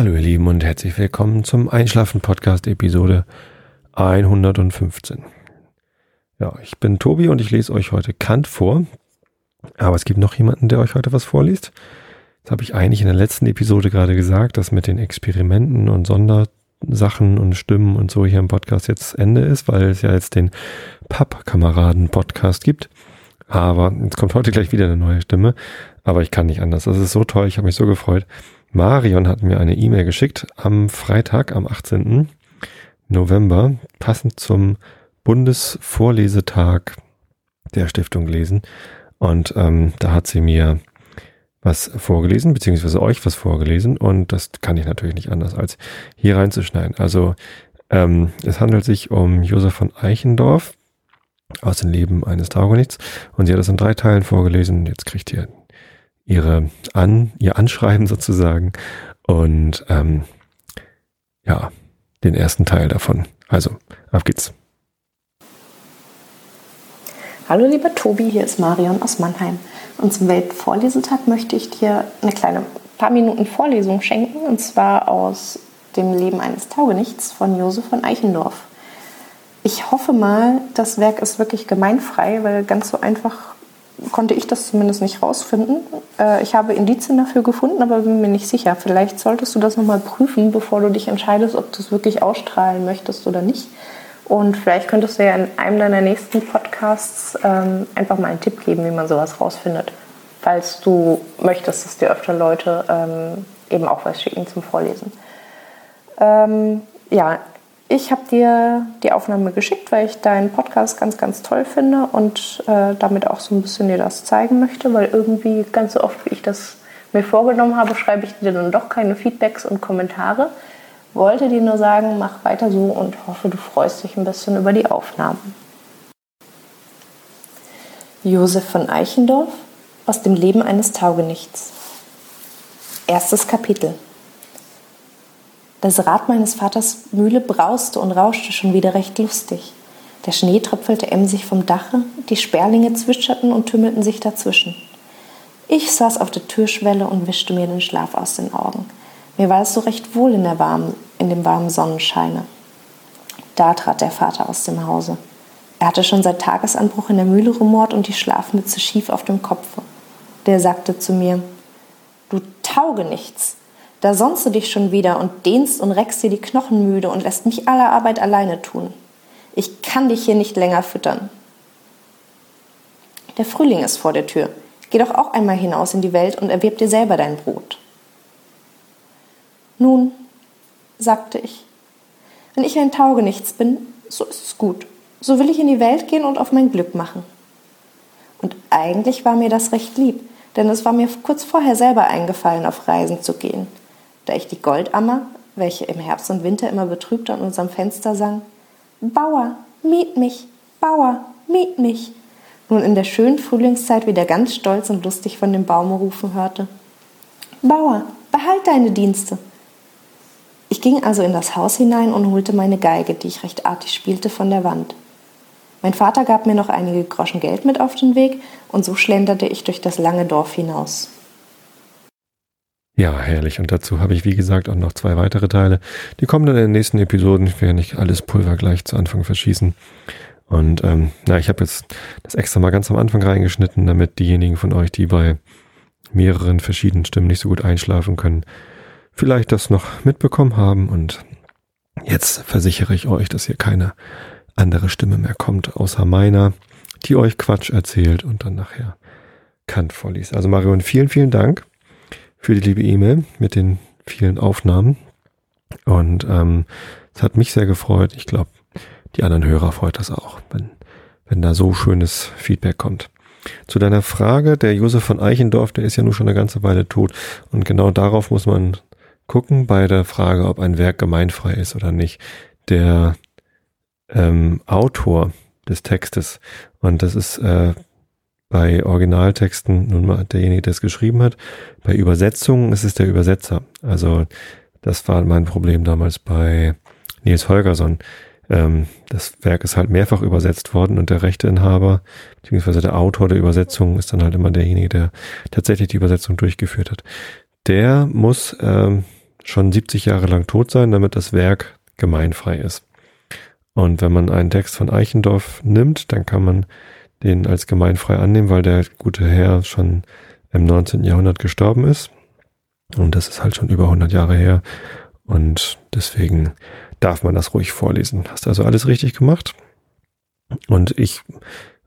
Hallo ihr Lieben und herzlich willkommen zum Einschlafen Podcast Episode 115. Ja, ich bin Tobi und ich lese euch heute Kant vor. Aber es gibt noch jemanden, der euch heute was vorliest. Das habe ich eigentlich in der letzten Episode gerade gesagt, dass mit den Experimenten und Sondersachen und Stimmen und so hier im Podcast jetzt Ende ist, weil es ja jetzt den Pappkameraden-Podcast gibt. Aber jetzt kommt heute gleich wieder eine neue Stimme. Aber ich kann nicht anders. Das ist so toll. Ich habe mich so gefreut. Marion hat mir eine E-Mail geschickt am Freitag, am 18. November, passend zum Bundesvorlesetag der Stiftung lesen. Und ähm, da hat sie mir was vorgelesen, beziehungsweise euch was vorgelesen. Und das kann ich natürlich nicht anders, als hier reinzuschneiden. Also ähm, es handelt sich um Josef von Eichendorf aus dem Leben eines Taugenichts. Und sie hat das in drei Teilen vorgelesen. Jetzt kriegt ihr ihre an, ihr Anschreiben sozusagen und ähm, ja, den ersten Teil davon. Also, auf geht's. Hallo lieber Tobi, hier ist Marion aus Mannheim. Und zum Weltvorlesetag möchte ich dir eine kleine paar Minuten Vorlesung schenken, und zwar aus dem Leben eines Taugenichts von Josef von Eichendorff. Ich hoffe mal, das Werk ist wirklich gemeinfrei, weil ganz so einfach konnte ich das zumindest nicht rausfinden. Äh, ich habe Indizien dafür gefunden, aber bin mir nicht sicher. Vielleicht solltest du das nochmal prüfen, bevor du dich entscheidest, ob du es wirklich ausstrahlen möchtest oder nicht. Und vielleicht könntest du ja in einem deiner nächsten Podcasts ähm, einfach mal einen Tipp geben, wie man sowas rausfindet. Falls du möchtest, dass dir öfter Leute ähm, eben auch was schicken zum Vorlesen. Ähm, ja, ich habe dir die Aufnahme geschickt, weil ich deinen Podcast ganz, ganz toll finde und äh, damit auch so ein bisschen dir das zeigen möchte, weil irgendwie ganz so oft, wie ich das mir vorgenommen habe, schreibe ich dir dann doch keine Feedbacks und Kommentare. Wollte dir nur sagen, mach weiter so und hoffe, du freust dich ein bisschen über die Aufnahmen. Josef von Eichendorff aus dem Leben eines Taugenichts. Erstes Kapitel. Das Rad meines Vaters Mühle brauste und rauschte schon wieder recht lustig. Der Schnee tröpfelte emsig vom Dache, die Sperlinge zwitscherten und tümmelten sich dazwischen. Ich saß auf der Türschwelle und wischte mir den Schlaf aus den Augen. Mir war es so recht wohl in, der warmen, in dem warmen Sonnenscheine. Da trat der Vater aus dem Hause. Er hatte schon seit Tagesanbruch in der Mühle rumort und die Schlafmütze schief auf dem Kopfe. Der sagte zu mir: Du tauge nichts. Da sonst du dich schon wieder und dehnst und reckst dir die Knochen müde und lässt mich alle Arbeit alleine tun. Ich kann dich hier nicht länger füttern. Der Frühling ist vor der Tür. Geh doch auch einmal hinaus in die Welt und erwirb dir selber dein Brot. Nun, sagte ich, wenn ich ein Taugenichts bin, so ist es gut. So will ich in die Welt gehen und auf mein Glück machen. Und eigentlich war mir das recht lieb, denn es war mir kurz vorher selber eingefallen, auf Reisen zu gehen da ich die Goldammer, welche im Herbst und Winter immer betrübt an unserem Fenster sang, Bauer, miet mich, Bauer, miet mich, nun in der schönen Frühlingszeit wieder ganz stolz und lustig von dem Baume rufen hörte. Bauer, behalt deine Dienste. Ich ging also in das Haus hinein und holte meine Geige, die ich recht artig spielte, von der Wand. Mein Vater gab mir noch einige Groschen Geld mit auf den Weg, und so schlenderte ich durch das lange Dorf hinaus. Ja, herrlich. Und dazu habe ich, wie gesagt, auch noch zwei weitere Teile. Die kommen dann in den nächsten Episoden. Ich werde nicht alles Pulver gleich zu Anfang verschießen. Und ähm, na, ich habe jetzt das extra mal ganz am Anfang reingeschnitten, damit diejenigen von euch, die bei mehreren verschiedenen Stimmen nicht so gut einschlafen können, vielleicht das noch mitbekommen haben. Und jetzt versichere ich euch, dass hier keine andere Stimme mehr kommt, außer meiner, die euch Quatsch erzählt und dann nachher Kant vorliest. Also Marion, vielen, vielen Dank für die liebe E-Mail mit den vielen Aufnahmen. Und ähm, es hat mich sehr gefreut. Ich glaube, die anderen Hörer freut das auch, wenn, wenn da so schönes Feedback kommt. Zu deiner Frage, der Josef von Eichendorf, der ist ja nun schon eine ganze Weile tot. Und genau darauf muss man gucken bei der Frage, ob ein Werk gemeinfrei ist oder nicht. Der ähm, Autor des Textes, und das ist äh, bei Originaltexten nun mal derjenige, der es geschrieben hat. Bei Übersetzungen ist es der Übersetzer. Also das war mein Problem damals bei Nils Holgersson. Ähm, das Werk ist halt mehrfach übersetzt worden und der Rechteinhaber beziehungsweise der Autor der Übersetzung ist dann halt immer derjenige, der tatsächlich die Übersetzung durchgeführt hat. Der muss ähm, schon 70 Jahre lang tot sein, damit das Werk gemeinfrei ist. Und wenn man einen Text von Eichendorff nimmt, dann kann man den als gemeinfrei annehmen, weil der gute Herr schon im 19. Jahrhundert gestorben ist. Und das ist halt schon über 100 Jahre her. Und deswegen darf man das ruhig vorlesen. Hast also alles richtig gemacht. Und ich,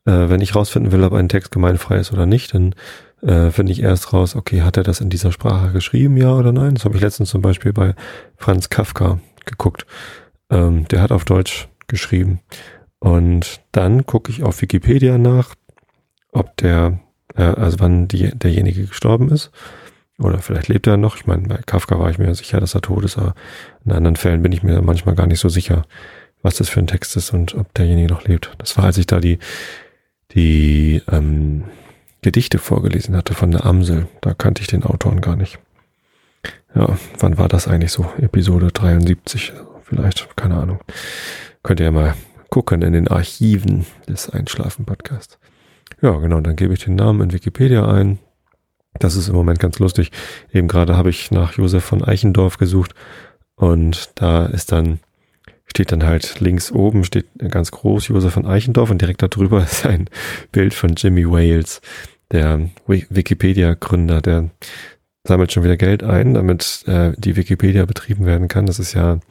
äh, wenn ich rausfinden will, ob ein Text gemeinfrei ist oder nicht, dann äh, finde ich erst raus, okay, hat er das in dieser Sprache geschrieben, ja oder nein? Das habe ich letztens zum Beispiel bei Franz Kafka geguckt. Ähm, der hat auf Deutsch geschrieben. Und dann gucke ich auf Wikipedia nach, ob der, äh, also wann die, derjenige gestorben ist. Oder vielleicht lebt er noch. Ich meine, bei Kafka war ich mir sicher, dass er tot ist, aber in anderen Fällen bin ich mir manchmal gar nicht so sicher, was das für ein Text ist und ob derjenige noch lebt. Das war, als ich da die, die ähm, Gedichte vorgelesen hatte von der Amsel. Da kannte ich den Autoren gar nicht. Ja, wann war das eigentlich so? Episode 73 vielleicht, keine Ahnung. Könnt ihr ja mal gucken in den Archiven des Einschlafen-Podcasts. Ja, genau, dann gebe ich den Namen in Wikipedia ein. Das ist im Moment ganz lustig. Eben gerade habe ich nach Josef von Eichendorf gesucht und da ist dann, steht dann halt links oben, steht ganz groß Josef von Eichendorf und direkt darüber ist ein Bild von Jimmy Wales, der Wikipedia-Gründer, der sammelt schon wieder Geld ein, damit äh, die Wikipedia betrieben werden kann. Das ist ja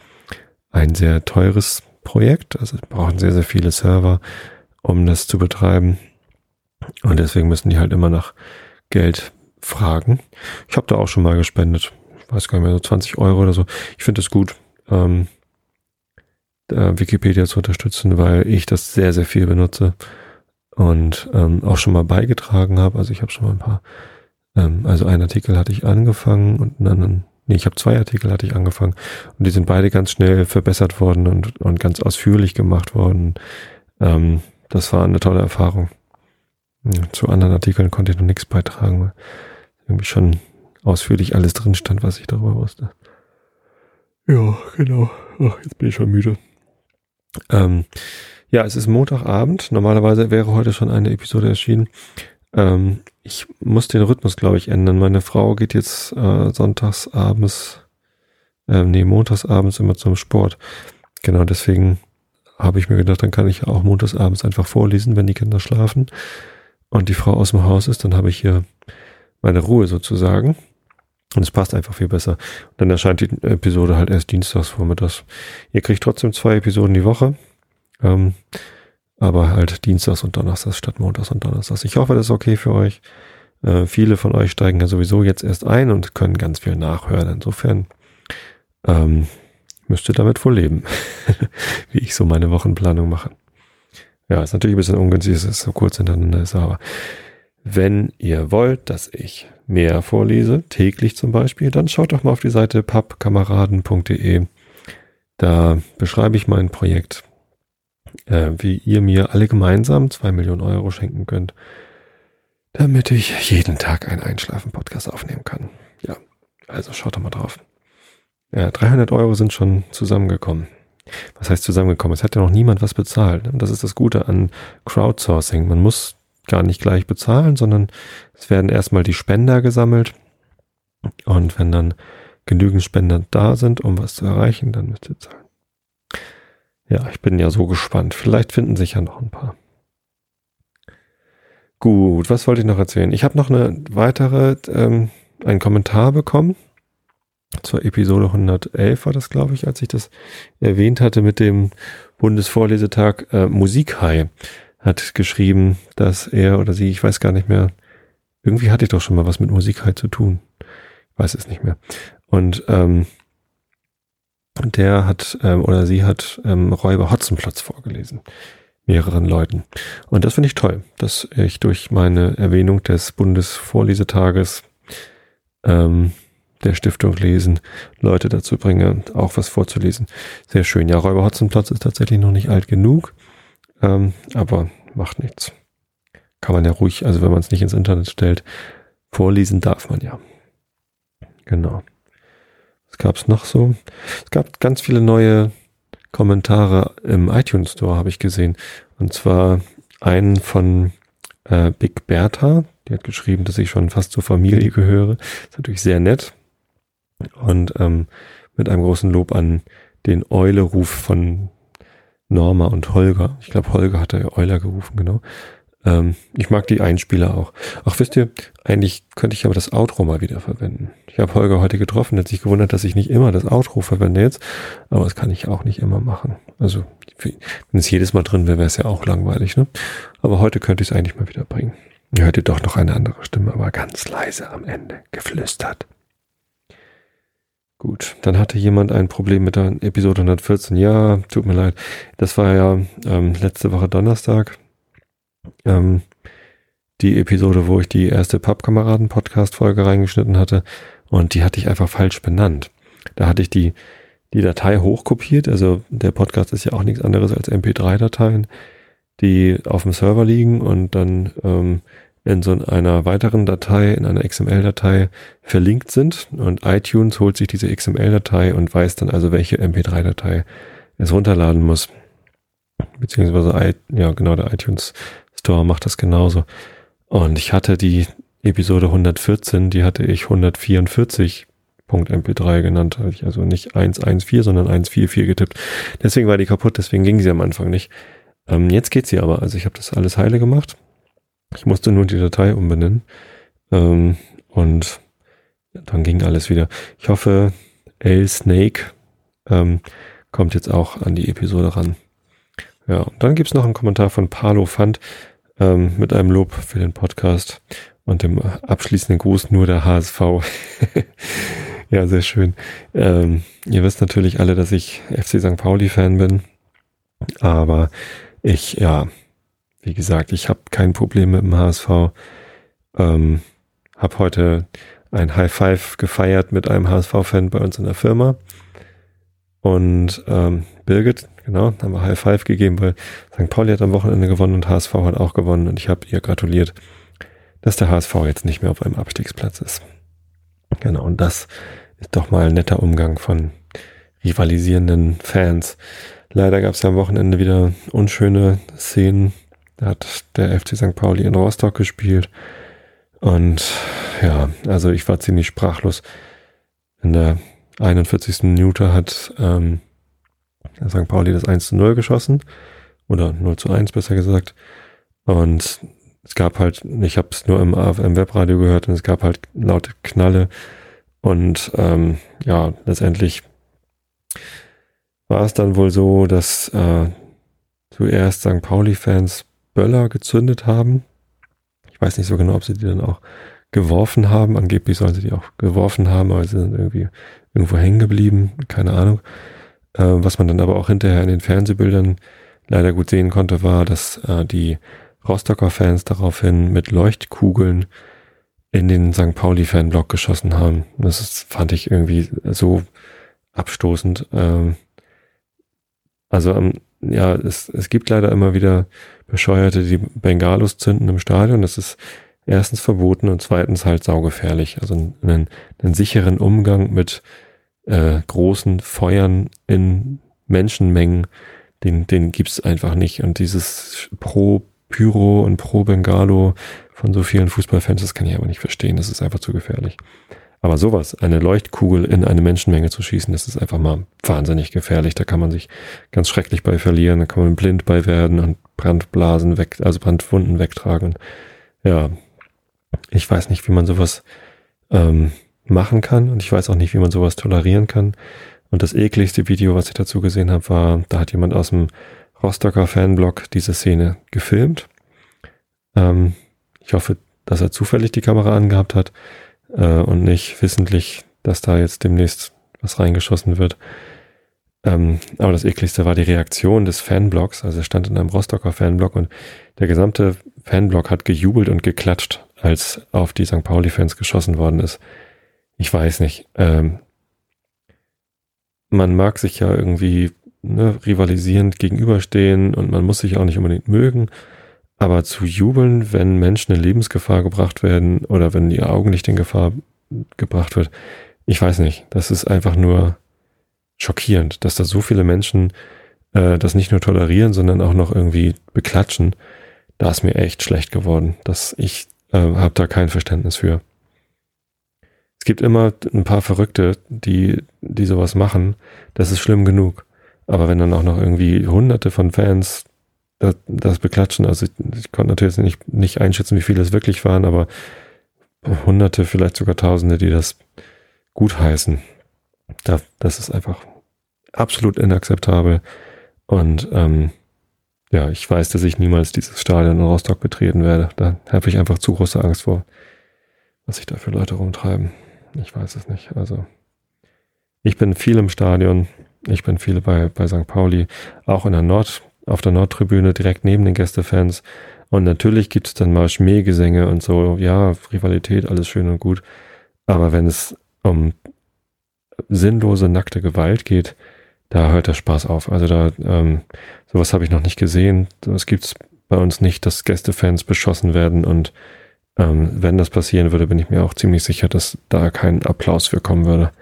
ein sehr teures Projekt. Also brauchen sehr, sehr viele Server, um das zu betreiben. Und deswegen müssen die halt immer nach Geld fragen. Ich habe da auch schon mal gespendet. Ich weiß gar nicht mehr, so 20 Euro oder so. Ich finde es gut, ähm, Wikipedia zu unterstützen, weil ich das sehr, sehr viel benutze und ähm, auch schon mal beigetragen habe. Also ich habe schon mal ein paar, ähm, also einen Artikel hatte ich angefangen und einen anderen Nee, ich habe zwei Artikel hatte ich angefangen und die sind beide ganz schnell verbessert worden und, und ganz ausführlich gemacht worden. Ähm, das war eine tolle Erfahrung. Zu anderen Artikeln konnte ich noch nichts beitragen, weil irgendwie schon ausführlich alles drin stand, was ich darüber wusste. Ja, genau. Ach, jetzt bin ich schon müde. Ähm, ja, es ist Montagabend. Normalerweise wäre heute schon eine Episode erschienen. Ähm, ich muss den Rhythmus, glaube ich, ändern. Meine Frau geht jetzt äh, sonntags abends, äh, nee, montags abends immer zum Sport. Genau, deswegen habe ich mir gedacht, dann kann ich auch montags abends einfach vorlesen, wenn die Kinder schlafen und die Frau aus dem Haus ist, dann habe ich hier meine Ruhe sozusagen. Und es passt einfach viel besser. Und dann erscheint die Episode halt erst dienstags vormittags. Ihr kriegt trotzdem zwei Episoden die Woche. Ähm, aber halt Dienstags und Donnerstags statt Montags und Donnerstags. Ich hoffe, das ist okay für euch. Äh, viele von euch steigen ja sowieso jetzt erst ein und können ganz viel nachhören. Insofern ähm, müsst ihr damit wohl leben, wie ich so meine Wochenplanung mache. Ja, ist natürlich ein bisschen ungünstig, dass es so kurz hintereinander ist, aber wenn ihr wollt, dass ich mehr vorlese, täglich zum Beispiel, dann schaut doch mal auf die Seite pappkameraden.de. Da beschreibe ich mein Projekt äh, wie ihr mir alle gemeinsam zwei Millionen Euro schenken könnt, damit ich jeden Tag einen Einschlafen-Podcast aufnehmen kann. Ja, also schaut doch mal drauf. Ja, 300 Euro sind schon zusammengekommen. Was heißt zusammengekommen? Es hat ja noch niemand was bezahlt. Und das ist das Gute an Crowdsourcing. Man muss gar nicht gleich bezahlen, sondern es werden erstmal die Spender gesammelt. Und wenn dann genügend Spender da sind, um was zu erreichen, dann müsst ihr zahlen. Ja, ich bin ja so gespannt. Vielleicht finden sich ja noch ein paar. Gut, was wollte ich noch erzählen? Ich habe noch eine weitere, ähm, einen Kommentar bekommen. Zur Episode 111 war das, glaube ich, als ich das erwähnt hatte mit dem Bundesvorlesetag. Äh, Musikhai hat geschrieben, dass er oder sie, ich weiß gar nicht mehr, irgendwie hatte ich doch schon mal was mit Musikhai zu tun. Ich weiß es nicht mehr. Und ähm, der hat ähm, oder sie hat ähm, Räuber Hotzenplotz vorgelesen. Mehreren Leuten. Und das finde ich toll, dass ich durch meine Erwähnung des Bundesvorlesetages ähm, der Stiftung Lesen Leute dazu bringe, auch was vorzulesen. Sehr schön. Ja, Räuber Hotzenplotz ist tatsächlich noch nicht alt genug, ähm, aber macht nichts. Kann man ja ruhig, also wenn man es nicht ins Internet stellt, vorlesen darf man ja. Genau. Was gab es noch so? Es gab ganz viele neue Kommentare im iTunes Store, habe ich gesehen. Und zwar einen von äh, Big Bertha. Die hat geschrieben, dass ich schon fast zur Familie gehöre. ist natürlich sehr nett. Und ähm, mit einem großen Lob an den Eule-Ruf von Norma und Holger. Ich glaube, Holger hatte Euler gerufen, genau. Ähm, ich mag die Einspieler auch. Ach, wisst ihr, eigentlich könnte ich aber das Outro mal wieder verwenden. Ich habe Holger heute getroffen, hat sich gewundert, dass ich nicht immer das Outro verwende jetzt, aber das kann ich auch nicht immer machen. Also, wenn es jedes Mal drin wäre, wäre es ja auch langweilig, ne? Aber heute könnte ich es eigentlich mal wieder bringen. Ihr hört ihr doch noch eine andere Stimme, aber ganz leise am Ende, geflüstert. Gut, dann hatte jemand ein Problem mit der Episode 114. Ja, tut mir leid. Das war ja ähm, letzte Woche Donnerstag. Ähm, die Episode, wo ich die erste Pappkameraden-Podcast-Folge reingeschnitten hatte. Und die hatte ich einfach falsch benannt. Da hatte ich die, die Datei hochkopiert. Also der Podcast ist ja auch nichts anderes als MP3-Dateien, die auf dem Server liegen und dann ähm, in so einer weiteren Datei, in einer XML-Datei verlinkt sind und iTunes holt sich diese XML-Datei und weiß dann also, welche MP3-Datei es runterladen muss. Beziehungsweise, ja genau, der iTunes Store macht das genauso. Und ich hatte die Episode 114, die hatte ich 144.mp3 genannt, hatte ich also nicht 114, sondern 144 getippt. Deswegen war die kaputt, deswegen ging sie am Anfang nicht. Ähm, jetzt geht sie aber, also ich habe das alles heile gemacht ich musste nur die Datei umbenennen. Ähm, und dann ging alles wieder. Ich hoffe, L Snake ähm, kommt jetzt auch an die Episode ran. Ja, und dann gibt's noch einen Kommentar von Palo Fand ähm, mit einem Lob für den Podcast und dem abschließenden Gruß nur der HSV. ja, sehr schön. Ähm, ihr wisst natürlich alle, dass ich FC St. Pauli-Fan bin. Aber ich, ja, wie gesagt, ich habe kein Problem mit dem HSV. Ähm, habe heute ein High Five gefeiert mit einem HSV-Fan bei uns in der Firma. Und ähm, Birgit, genau, haben wir High Five gegeben, weil St. Pauli hat am Wochenende gewonnen und HSV hat auch gewonnen. Und ich habe ihr gratuliert, dass der HSV jetzt nicht mehr auf einem Abstiegsplatz ist. Genau, und das ist doch mal ein netter Umgang von rivalisierenden Fans. Leider gab es ja am Wochenende wieder unschöne Szenen da hat der FC St. Pauli in Rostock gespielt. Und ja, also ich war ziemlich sprachlos. In der 41. Minute hat ähm, St. Pauli das 1 zu 0 geschossen. Oder 0 zu 1 besser gesagt. Und es gab halt, ich habe es nur im AFM Webradio gehört und es gab halt laute Knalle. Und ähm, ja, letztendlich war es dann wohl so, dass äh, zuerst St. Pauli-Fans Böller gezündet haben. Ich weiß nicht so genau, ob sie die dann auch geworfen haben. Angeblich sollen sie die auch geworfen haben, aber sie sind irgendwie irgendwo hängen geblieben. Keine Ahnung. Äh, was man dann aber auch hinterher in den Fernsehbildern leider gut sehen konnte, war, dass äh, die Rostocker Fans daraufhin mit Leuchtkugeln in den St. Pauli-Fanblock geschossen haben. Das ist, fand ich irgendwie so abstoßend. Ähm, also am ja, es, es gibt leider immer wieder Bescheuerte, die Bengalos zünden im Stadion. Das ist erstens verboten und zweitens halt saugefährlich. Also einen, einen sicheren Umgang mit äh, großen Feuern in Menschenmengen, den, den gibt's einfach nicht. Und dieses pro Pyro und pro Bengalo von so vielen Fußballfans, das kann ich aber nicht verstehen. Das ist einfach zu gefährlich. Aber sowas, eine Leuchtkugel in eine Menschenmenge zu schießen, das ist einfach mal wahnsinnig gefährlich. Da kann man sich ganz schrecklich bei verlieren, da kann man blind bei werden und Brandblasen weg, also Brandwunden wegtragen. Ja, ich weiß nicht, wie man sowas ähm, machen kann und ich weiß auch nicht, wie man sowas tolerieren kann. Und das ekligste Video, was ich dazu gesehen habe, war, da hat jemand aus dem Rostocker Fanblog diese Szene gefilmt. Ähm, ich hoffe, dass er zufällig die Kamera angehabt hat äh, und nicht wissentlich, dass da jetzt demnächst was reingeschossen wird. Ähm, aber das ekligste war die Reaktion des Fanblogs. Also er stand in einem Rostocker Fanblog und der gesamte Fanblog hat gejubelt und geklatscht, als auf die St. Pauli-Fans geschossen worden ist. Ich weiß nicht. Ähm, man mag sich ja irgendwie ne, rivalisierend gegenüberstehen und man muss sich auch nicht unbedingt mögen. Aber zu jubeln, wenn Menschen in Lebensgefahr gebracht werden oder wenn ihr Augenlicht in Gefahr gebracht wird, ich weiß nicht. Das ist einfach nur schockierend, dass da so viele Menschen äh, das nicht nur tolerieren, sondern auch noch irgendwie beklatschen. Da ist mir echt schlecht geworden. dass ich äh, habe da kein Verständnis für. Es gibt immer ein paar Verrückte, die, die sowas machen. Das ist schlimm genug. Aber wenn dann auch noch irgendwie hunderte von Fans das, das beklatschen, also ich, ich konnte natürlich nicht, nicht einschätzen, wie viele es wirklich waren, aber hunderte, vielleicht sogar tausende, die das gut heißen. Da, das ist einfach absolut inakzeptabel. Und ähm, ja, ich weiß, dass ich niemals dieses Stadion in Rostock betreten werde. Da habe ich einfach zu große Angst vor, was sich da für Leute rumtreiben. Ich weiß es nicht. Also ich bin viel im Stadion. Ich bin viel bei, bei St. Pauli, auch in der Nord, auf der Nordtribüne, direkt neben den Gästefans. Und natürlich gibt es dann mal Schmähgesänge und so. Ja, Rivalität, alles schön und gut. Aber wenn es um sinnlose, nackte Gewalt geht, da hört der Spaß auf. Also da, ähm, sowas habe ich noch nicht gesehen. Das gibt's bei uns nicht, dass Gästefans beschossen werden und ähm, wenn das passieren würde, bin ich mir auch ziemlich sicher, dass da kein Applaus für kommen würde.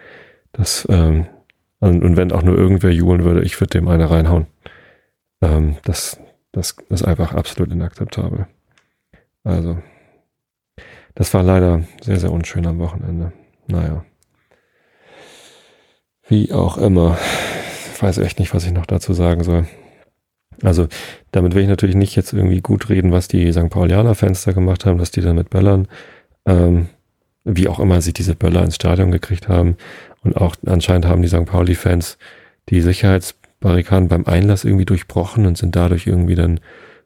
Das, ähm, und, und wenn auch nur irgendwer johlen würde, ich würde dem eine reinhauen. Ähm, das, das ist einfach absolut inakzeptabel. Also, das war leider sehr, sehr unschön am Wochenende. Naja. Wie auch immer. Ich weiß echt nicht, was ich noch dazu sagen soll. Also damit will ich natürlich nicht jetzt irgendwie gut reden, was die St. Paulianer-Fans da gemacht haben, dass die da mit Böllern, ähm, wie auch immer sie diese Böller ins Stadion gekriegt haben. Und auch anscheinend haben die St. Pauli-Fans die Sicherheitsbarrikaden beim Einlass irgendwie durchbrochen und sind dadurch irgendwie dann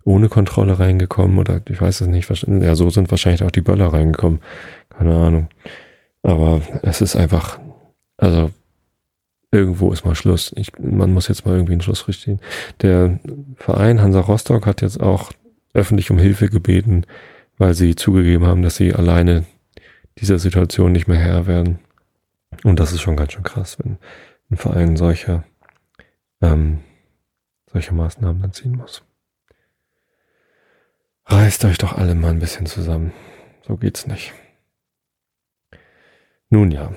ohne Kontrolle reingekommen oder ich weiß es nicht. Ja, so sind wahrscheinlich auch die Böller reingekommen. Keine Ahnung. Aber es ist einfach, also irgendwo ist mal Schluss. Ich, man muss jetzt mal irgendwie einen Schluss richten. Der Verein Hansa Rostock hat jetzt auch öffentlich um Hilfe gebeten, weil sie zugegeben haben, dass sie alleine dieser Situation nicht mehr Herr werden. Und das ist schon ganz schön krass, wenn ein Verein solche, ähm, solche Maßnahmen dann ziehen muss. Reißt euch doch alle mal ein bisschen zusammen. So geht's nicht. Nun ja,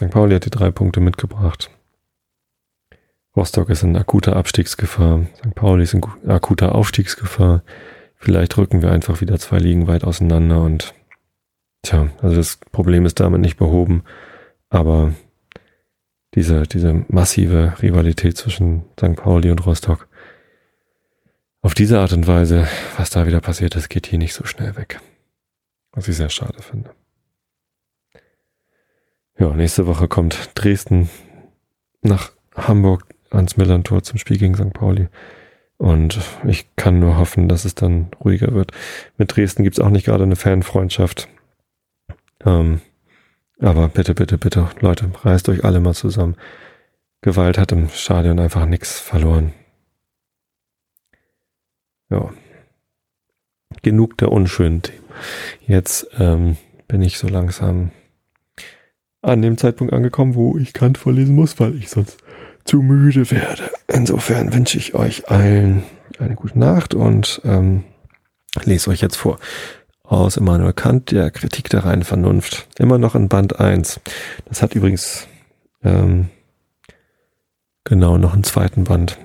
St. Pauli hat die drei Punkte mitgebracht. Rostock ist in akuter Abstiegsgefahr. St. Pauli ist in akuter Aufstiegsgefahr. Vielleicht rücken wir einfach wieder zwei Ligen weit auseinander und tja, also das Problem ist damit nicht behoben, aber diese, diese massive Rivalität zwischen St. Pauli und Rostock, auf diese Art und Weise, was da wieder passiert ist, geht hier nicht so schnell weg. Was ich sehr schade finde. Ja, nächste Woche kommt Dresden nach Hamburg ans Millantor zum Spiel gegen St. Pauli. Und ich kann nur hoffen, dass es dann ruhiger wird. Mit Dresden gibt's auch nicht gerade eine Fanfreundschaft. Ähm, aber bitte, bitte, bitte, Leute, reißt euch alle mal zusammen. Gewalt hat im Stadion einfach nichts verloren. Ja. Genug der unschönen Themen. Jetzt ähm, bin ich so langsam an dem Zeitpunkt angekommen, wo ich Kant vorlesen muss, weil ich sonst zu müde werde. Insofern wünsche ich euch allen eine gute Nacht und ähm, lese euch jetzt vor. Aus Immanuel Kant, der Kritik der reinen Vernunft. Immer noch in Band 1. Das hat übrigens ähm, genau noch einen zweiten Band,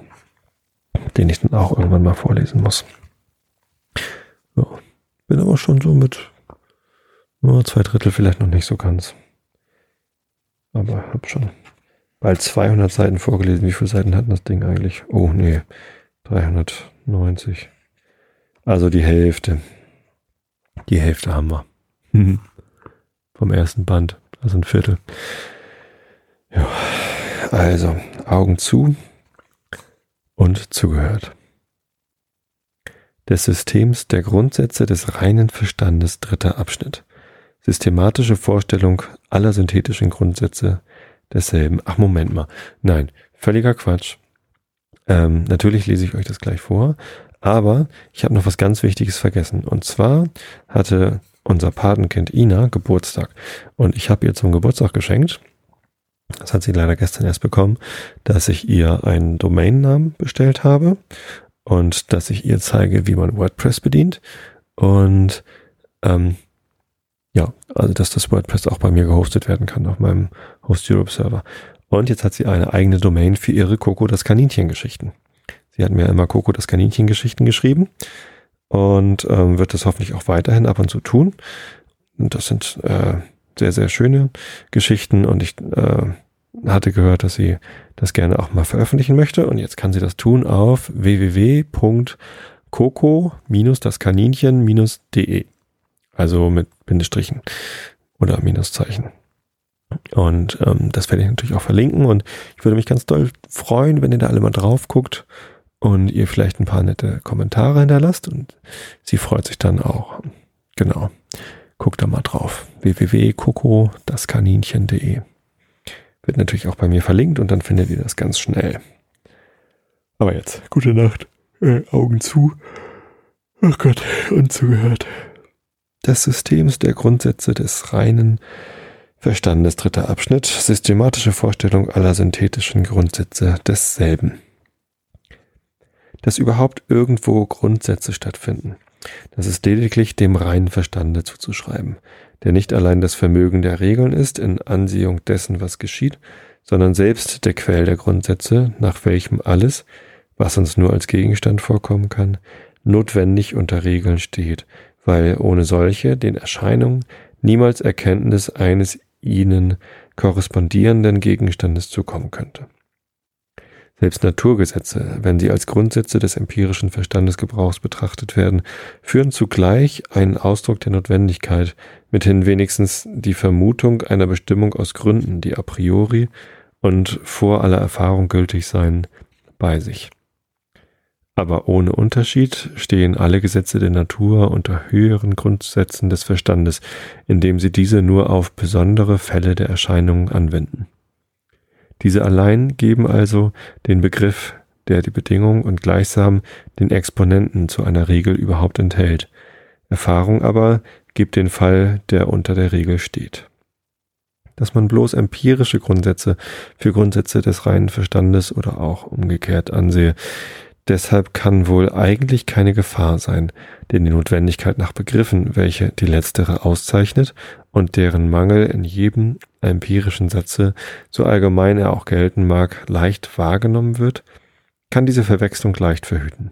den ich dann auch irgendwann mal vorlesen muss. Ja, bin aber schon so mit nur zwei Drittel vielleicht noch nicht so ganz. Aber hab schon bald 200 Seiten vorgelesen. Wie viele Seiten hat das Ding eigentlich? Oh, nee. 390. Also die Hälfte. Die Hälfte haben wir. Mhm. Vom ersten Band. Also ein Viertel. Ja. Also, Augen zu und zugehört. Des Systems der Grundsätze des reinen Verstandes dritter Abschnitt systematische Vorstellung aller synthetischen Grundsätze desselben. Ach, Moment mal. Nein, völliger Quatsch. Ähm, natürlich lese ich euch das gleich vor, aber ich habe noch was ganz Wichtiges vergessen. Und zwar hatte unser Patenkind Ina Geburtstag und ich habe ihr zum Geburtstag geschenkt, das hat sie leider gestern erst bekommen, dass ich ihr einen Domainnamen bestellt habe und dass ich ihr zeige, wie man WordPress bedient. Und ähm, ja, also dass das WordPress auch bei mir gehostet werden kann auf meinem Host Europe Server. Und jetzt hat sie eine eigene Domain für ihre Coco das Kaninchen Geschichten. Sie hat mir immer Coco das Kaninchen Geschichten geschrieben und ähm, wird das hoffentlich auch weiterhin ab und zu tun. Und das sind äh, sehr, sehr schöne Geschichten und ich äh, hatte gehört, dass sie das gerne auch mal veröffentlichen möchte und jetzt kann sie das tun auf www.coco-das Kaninchen-de. Also mit Bindestrichen oder Minuszeichen. Und ähm, das werde ich natürlich auch verlinken und ich würde mich ganz doll freuen, wenn ihr da alle mal drauf guckt und ihr vielleicht ein paar nette Kommentare hinterlasst und sie freut sich dann auch. Genau. Guckt da mal drauf. www.coco-das-kaninchen.de Wird natürlich auch bei mir verlinkt und dann findet ihr das ganz schnell. Aber jetzt, gute Nacht. Äh, Augen zu. Ach oh Gott, unzugehört. Das System der Grundsätze des reinen Verstandes, dritter Abschnitt, systematische Vorstellung aller synthetischen Grundsätze desselben. Dass überhaupt irgendwo Grundsätze stattfinden, das ist lediglich dem reinen Verstande zuzuschreiben, der nicht allein das Vermögen der Regeln ist in Ansehung dessen, was geschieht, sondern selbst der Quell der Grundsätze, nach welchem alles, was uns nur als Gegenstand vorkommen kann, notwendig unter Regeln steht, weil ohne solche den Erscheinungen niemals Erkenntnis eines ihnen korrespondierenden Gegenstandes zukommen könnte. Selbst Naturgesetze, wenn sie als Grundsätze des empirischen Verstandesgebrauchs betrachtet werden, führen zugleich einen Ausdruck der Notwendigkeit, mithin wenigstens die Vermutung einer Bestimmung aus Gründen, die a priori und vor aller Erfahrung gültig seien, bei sich. Aber ohne Unterschied stehen alle Gesetze der Natur unter höheren Grundsätzen des Verstandes, indem sie diese nur auf besondere Fälle der Erscheinungen anwenden. Diese allein geben also den Begriff, der die Bedingung und gleichsam den Exponenten zu einer Regel überhaupt enthält. Erfahrung aber gibt den Fall, der unter der Regel steht. Dass man bloß empirische Grundsätze für Grundsätze des reinen Verstandes oder auch umgekehrt ansehe, Deshalb kann wohl eigentlich keine Gefahr sein, denn die Notwendigkeit nach Begriffen, welche die letztere auszeichnet und deren Mangel in jedem empirischen Satze, so allgemein er auch gelten mag, leicht wahrgenommen wird, kann diese Verwechslung leicht verhüten.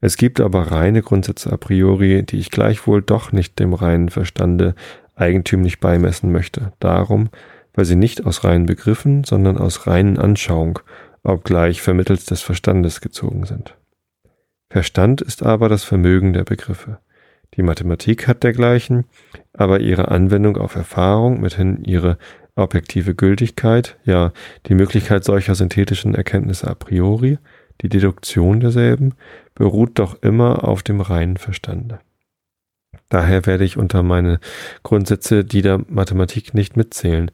Es gibt aber reine Grundsätze a priori, die ich gleichwohl doch nicht dem reinen Verstande eigentümlich beimessen möchte, darum, weil sie nicht aus reinen Begriffen, sondern aus reinen Anschauung obgleich vermittels des Verstandes gezogen sind. Verstand ist aber das Vermögen der Begriffe. Die Mathematik hat dergleichen, aber ihre Anwendung auf Erfahrung, mithin ihre objektive Gültigkeit, ja die Möglichkeit solcher synthetischen Erkenntnisse a priori, die Deduktion derselben, beruht doch immer auf dem reinen Verstande. Daher werde ich unter meine Grundsätze die der Mathematik nicht mitzählen,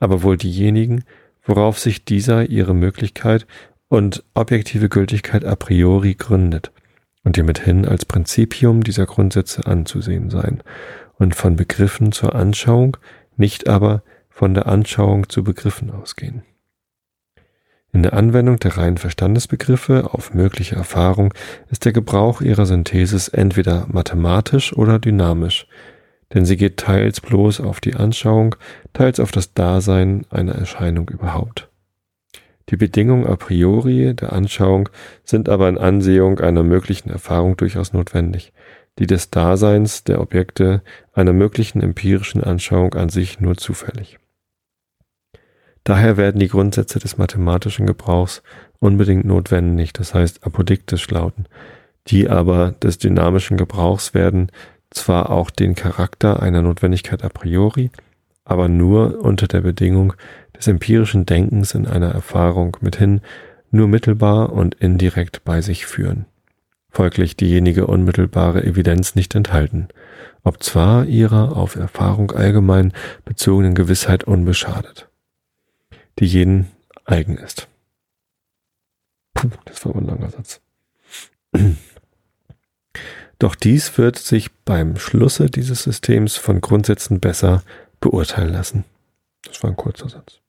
aber wohl diejenigen, worauf sich dieser ihre Möglichkeit und objektive Gültigkeit a priori gründet und die mithin als Prinzipium dieser Grundsätze anzusehen sein und von Begriffen zur Anschauung, nicht aber von der Anschauung zu Begriffen ausgehen. In der Anwendung der reinen Verstandesbegriffe auf mögliche Erfahrung ist der Gebrauch ihrer Synthesis entweder mathematisch oder dynamisch, denn sie geht teils bloß auf die Anschauung, teils auf das Dasein einer Erscheinung überhaupt. Die Bedingungen a priori der Anschauung sind aber in Ansehung einer möglichen Erfahrung durchaus notwendig, die des Daseins der Objekte einer möglichen empirischen Anschauung an sich nur zufällig. Daher werden die Grundsätze des mathematischen Gebrauchs unbedingt notwendig, das heißt apodiktisch lauten, die aber des dynamischen Gebrauchs werden zwar auch den Charakter einer Notwendigkeit a priori, aber nur unter der Bedingung des empirischen Denkens in einer Erfahrung mithin nur mittelbar und indirekt bei sich führen, folglich diejenige unmittelbare Evidenz nicht enthalten, ob zwar ihrer auf Erfahrung allgemein bezogenen Gewissheit unbeschadet, die jeden eigen ist. Puh, das war ein langer Satz. Doch dies wird sich beim Schlusse dieses Systems von Grundsätzen besser beurteilen lassen. Das war ein kurzer Satz.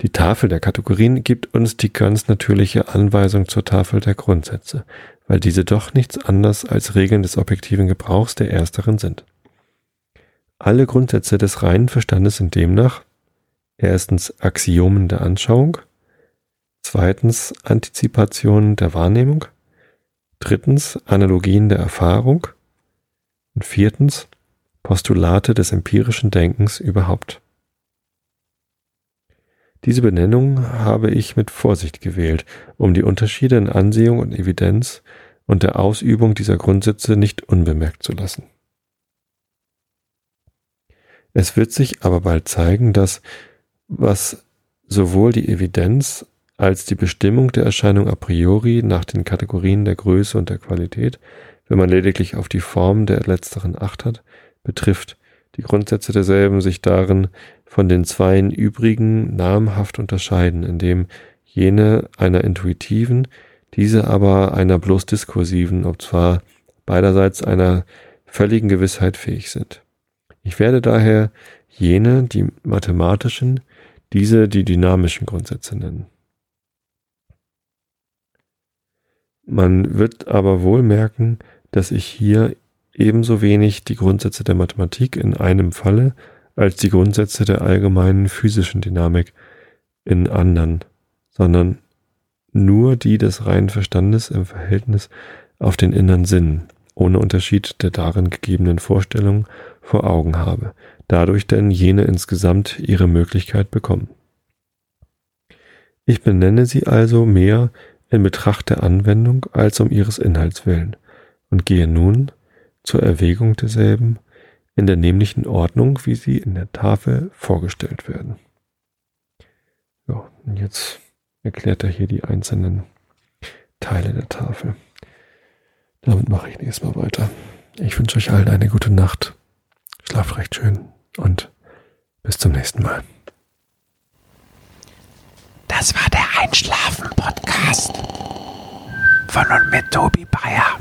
Die Tafel der Kategorien gibt uns die ganz natürliche Anweisung zur Tafel der Grundsätze, weil diese doch nichts anderes als Regeln des objektiven Gebrauchs der ersteren sind. Alle Grundsätze des reinen Verstandes sind demnach erstens Axiomen der Anschauung, zweitens Antizipationen der Wahrnehmung, Drittens Analogien der Erfahrung. Und viertens Postulate des empirischen Denkens überhaupt. Diese Benennung habe ich mit Vorsicht gewählt, um die Unterschiede in Ansehung und Evidenz und der Ausübung dieser Grundsätze nicht unbemerkt zu lassen. Es wird sich aber bald zeigen, dass was sowohl die Evidenz als die Bestimmung der Erscheinung a priori nach den Kategorien der Größe und der Qualität, wenn man lediglich auf die Form der letzteren Acht hat, betrifft, die Grundsätze derselben sich darin von den zweien übrigen namhaft unterscheiden, indem jene einer intuitiven, diese aber einer bloß diskursiven, ob zwar beiderseits einer völligen Gewissheit fähig sind. Ich werde daher jene, die mathematischen, diese die dynamischen Grundsätze nennen. Man wird aber wohl merken, dass ich hier ebenso wenig die Grundsätze der Mathematik in einem Falle als die Grundsätze der allgemeinen physischen Dynamik in anderen, sondern nur die des reinen Verstandes im Verhältnis auf den inneren Sinn, ohne Unterschied der darin gegebenen Vorstellung vor Augen habe, dadurch denn jene insgesamt ihre Möglichkeit bekommen. Ich benenne sie also mehr in Betracht der Anwendung als um ihres Inhalts willen und gehe nun zur Erwägung derselben in der nämlichen Ordnung, wie sie in der Tafel vorgestellt werden. Ja, und jetzt erklärt er hier die einzelnen Teile der Tafel. Damit mache ich nächstes Mal weiter. Ich wünsche euch allen eine gute Nacht. Schlaft recht schön und bis zum nächsten Mal. Das war der Einschlafen-Podcast von und mit Tobi Bayer.